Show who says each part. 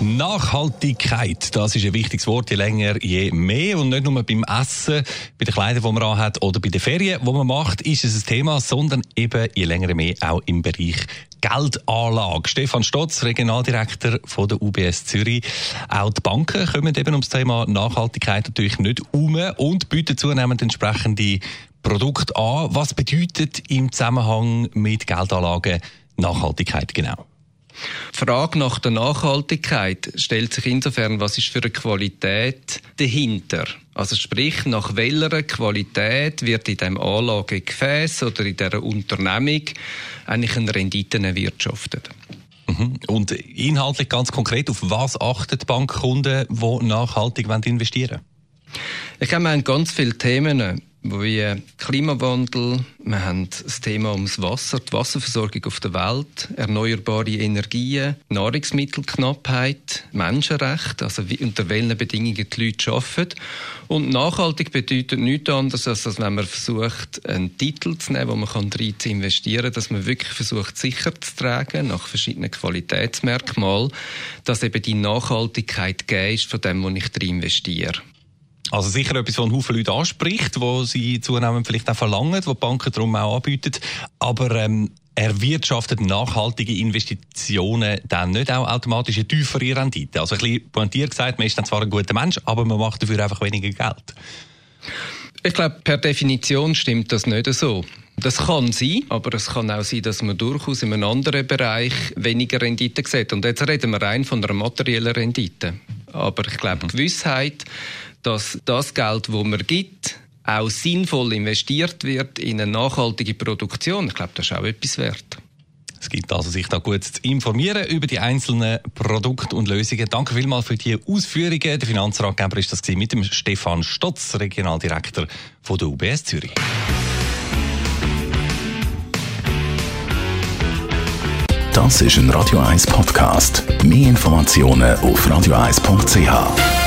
Speaker 1: Nachhaltigkeit, das ist ein wichtiges Wort, je länger, je mehr. Und nicht nur beim Essen, bei den Kleidern, die man anhat, oder bei den Ferien, die man macht, ist es ein Thema, sondern eben je länger, je mehr auch im Bereich Geldanlage. Stefan Stotz, Regionaldirektor von der UBS Zürich. Auch die Banken kommen eben ums Thema Nachhaltigkeit natürlich nicht um und bieten zunehmend entsprechende Produkte an. Was bedeutet im Zusammenhang mit Geldanlagen Nachhaltigkeit genau?
Speaker 2: Die Frage nach der Nachhaltigkeit stellt sich insofern, was ist für eine Qualität dahinter? Also sprich, nach welcher Qualität wird in dem Anlagegefäß oder in dieser Unternehmung eigentlich eine Rendite erwirtschaftet?
Speaker 1: Mhm. Und inhaltlich ganz konkret, auf was achten Bankkunden, die nachhaltig investieren wollen?
Speaker 2: Ich glaube, wir haben ganz viele Themen wie Klimawandel, wir haben das Thema ums Wasser, die Wasserversorgung auf der Welt, erneuerbare Energien, Nahrungsmittelknappheit, Menschenrechte, also wie, unter welchen Bedingungen die Leute arbeiten. Und nachhaltig bedeutet nichts anderes, als dass wenn man versucht, einen Titel zu nehmen, wo man kann rein zu investieren, dass man wirklich versucht, sicher zu tragen, nach verschiedenen Qualitätsmerkmalen, dass eben die Nachhaltigkeit gegeben ist von dem, wo ich drin investiere.
Speaker 1: Also sicher etwas, was einen Haufen Leute anspricht, wo sie zunehmend vielleicht auch verlangen, wo die Banken darum auch anbieten. Aber ähm, erwirtschaftet nachhaltige Investitionen dann nicht auch automatisch eine tiefere Rendite? Also ein bisschen pointiert gesagt, man ist dann zwar ein guter Mensch, aber man macht dafür einfach weniger Geld.
Speaker 2: Ich glaube, per Definition stimmt das nicht so. Das kann sein, aber es kann auch sein, dass man durchaus in einem anderen Bereich weniger Rendite sieht. Und jetzt reden wir rein von einer materiellen Rendite. Aber ich glaube, mhm. Gewissheit, dass das Geld, das man gibt, auch sinnvoll investiert wird in eine nachhaltige Produktion. Ich glaube, das ist auch etwas wert.
Speaker 1: Es gibt also sich da gut zu informieren über die einzelnen Produkte und Lösungen. Danke vielmals für die Ausführungen. Der Finanzratgeber ist das mit dem Stefan Stotz, Regionaldirektor von der UBS Zürich.
Speaker 3: Das ist ein Radio 1 Podcast. Mehr Informationen auf radio1.ch.